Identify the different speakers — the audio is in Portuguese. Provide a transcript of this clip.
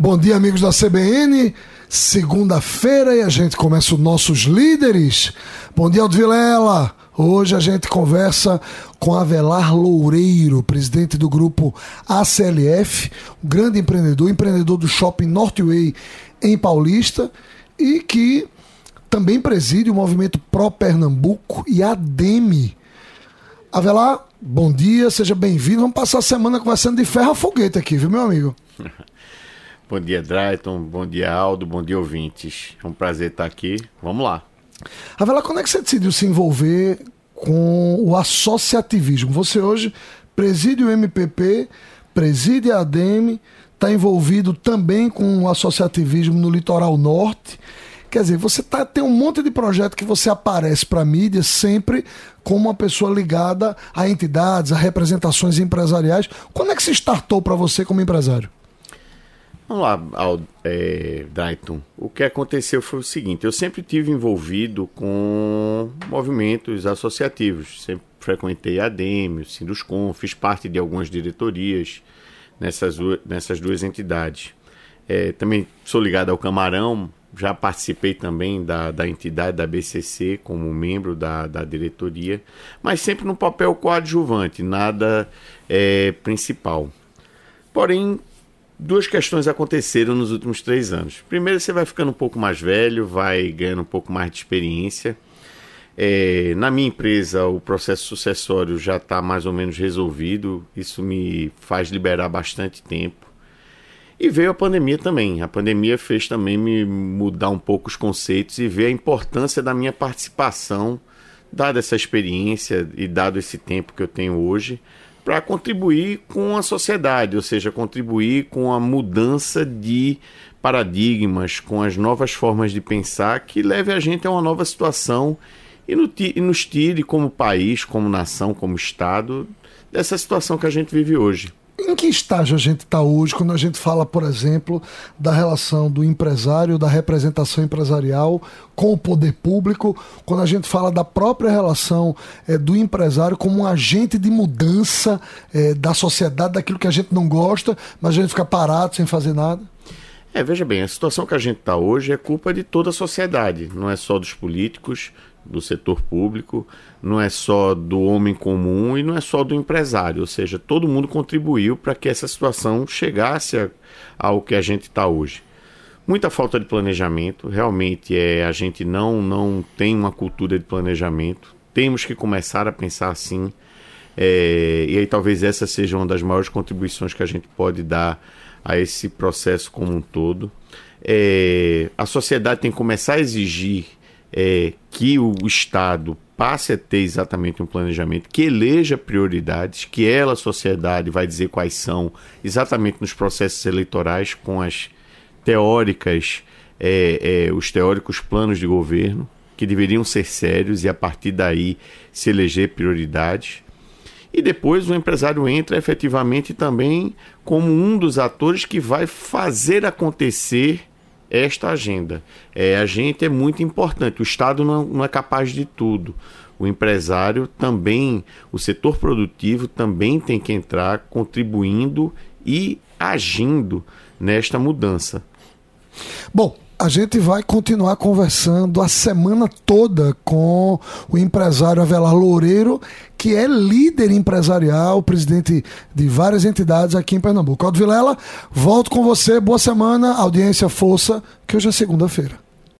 Speaker 1: Bom dia, amigos da CBN. Segunda-feira e a gente começa os nossos líderes. Bom dia, Aldo Vilela. Hoje a gente conversa com Avelar Loureiro, presidente do grupo ACLF, um grande empreendedor, empreendedor do shopping Northway em Paulista e que também preside o movimento Pro Pernambuco e ADEME. Avelar, bom dia, seja bem-vindo. Vamos passar a semana conversando de ferro a foguete aqui, viu, meu amigo?
Speaker 2: Bom dia, Drayton. Bom dia, Aldo. Bom dia, ouvintes. É um prazer estar aqui. Vamos lá.
Speaker 1: Ravela, quando é que você decidiu se envolver com o associativismo? Você hoje preside o MPP, preside a ADEME, está envolvido também com o associativismo no litoral norte. Quer dizer, você tá, tem um monte de projeto que você aparece para a mídia sempre como uma pessoa ligada a entidades, a representações empresariais. Quando é que se startou para você como empresário?
Speaker 2: Vamos lá, é, Dayton. O que aconteceu foi o seguinte: eu sempre tive envolvido com movimentos associativos. Sempre frequentei a ADEME, o Sinduscom, fiz parte de algumas diretorias nessas, nessas duas entidades. É, também sou ligado ao Camarão, já participei também da, da entidade da BCC como membro da, da diretoria, mas sempre no papel coadjuvante, nada é, principal. Porém, duas questões aconteceram nos últimos três anos. Primeiro, você vai ficando um pouco mais velho, vai ganhando um pouco mais de experiência. É, na minha empresa, o processo sucessório já está mais ou menos resolvido, isso me faz liberar bastante tempo. E veio a pandemia também. A pandemia fez também me mudar um pouco os conceitos e ver a importância da minha participação, dada essa experiência e dado esse tempo que eu tenho hoje, para contribuir com a sociedade, ou seja, contribuir com a mudança de paradigmas, com as novas formas de pensar que leve a gente a uma nova situação e, nos tire como país, como nação, como Estado dessa situação que a gente vive hoje.
Speaker 1: Em que estágio a gente está hoje quando a gente fala, por exemplo, da relação do empresário, da representação empresarial com o poder público, quando a gente fala da própria relação é, do empresário como um agente de mudança é, da sociedade, daquilo que a gente não gosta, mas a gente fica parado sem fazer nada?
Speaker 2: É, veja bem, a situação que a gente está hoje é culpa de toda a sociedade, não é só dos políticos, do setor público, não é só do homem comum e não é só do empresário, ou seja, todo mundo contribuiu para que essa situação chegasse a, ao que a gente está hoje. Muita falta de planejamento, realmente é a gente não não tem uma cultura de planejamento. Temos que começar a pensar assim. É, e aí talvez essa seja uma das maiores contribuições que a gente pode dar a esse processo como um todo. É, a sociedade tem que começar a exigir é, que o Estado passe a ter exatamente um planejamento, que eleja prioridades, que ela, a sociedade, vai dizer quais são exatamente nos processos eleitorais com as teóricas, é, é, os teóricos planos de governo, que deveriam ser sérios e a partir daí se eleger prioridades. E depois o empresário entra efetivamente também como um dos atores que vai fazer acontecer esta agenda. É, a gente é muito importante. O Estado não, não é capaz de tudo. O empresário também, o setor produtivo também tem que entrar contribuindo e agindo nesta mudança.
Speaker 1: Bom, a gente vai continuar conversando a semana toda com o empresário Avelar Loureiro, que é líder empresarial, presidente de várias entidades aqui em Pernambuco. Aldo Vilela, volto com você. Boa semana, audiência, força, que hoje é segunda-feira.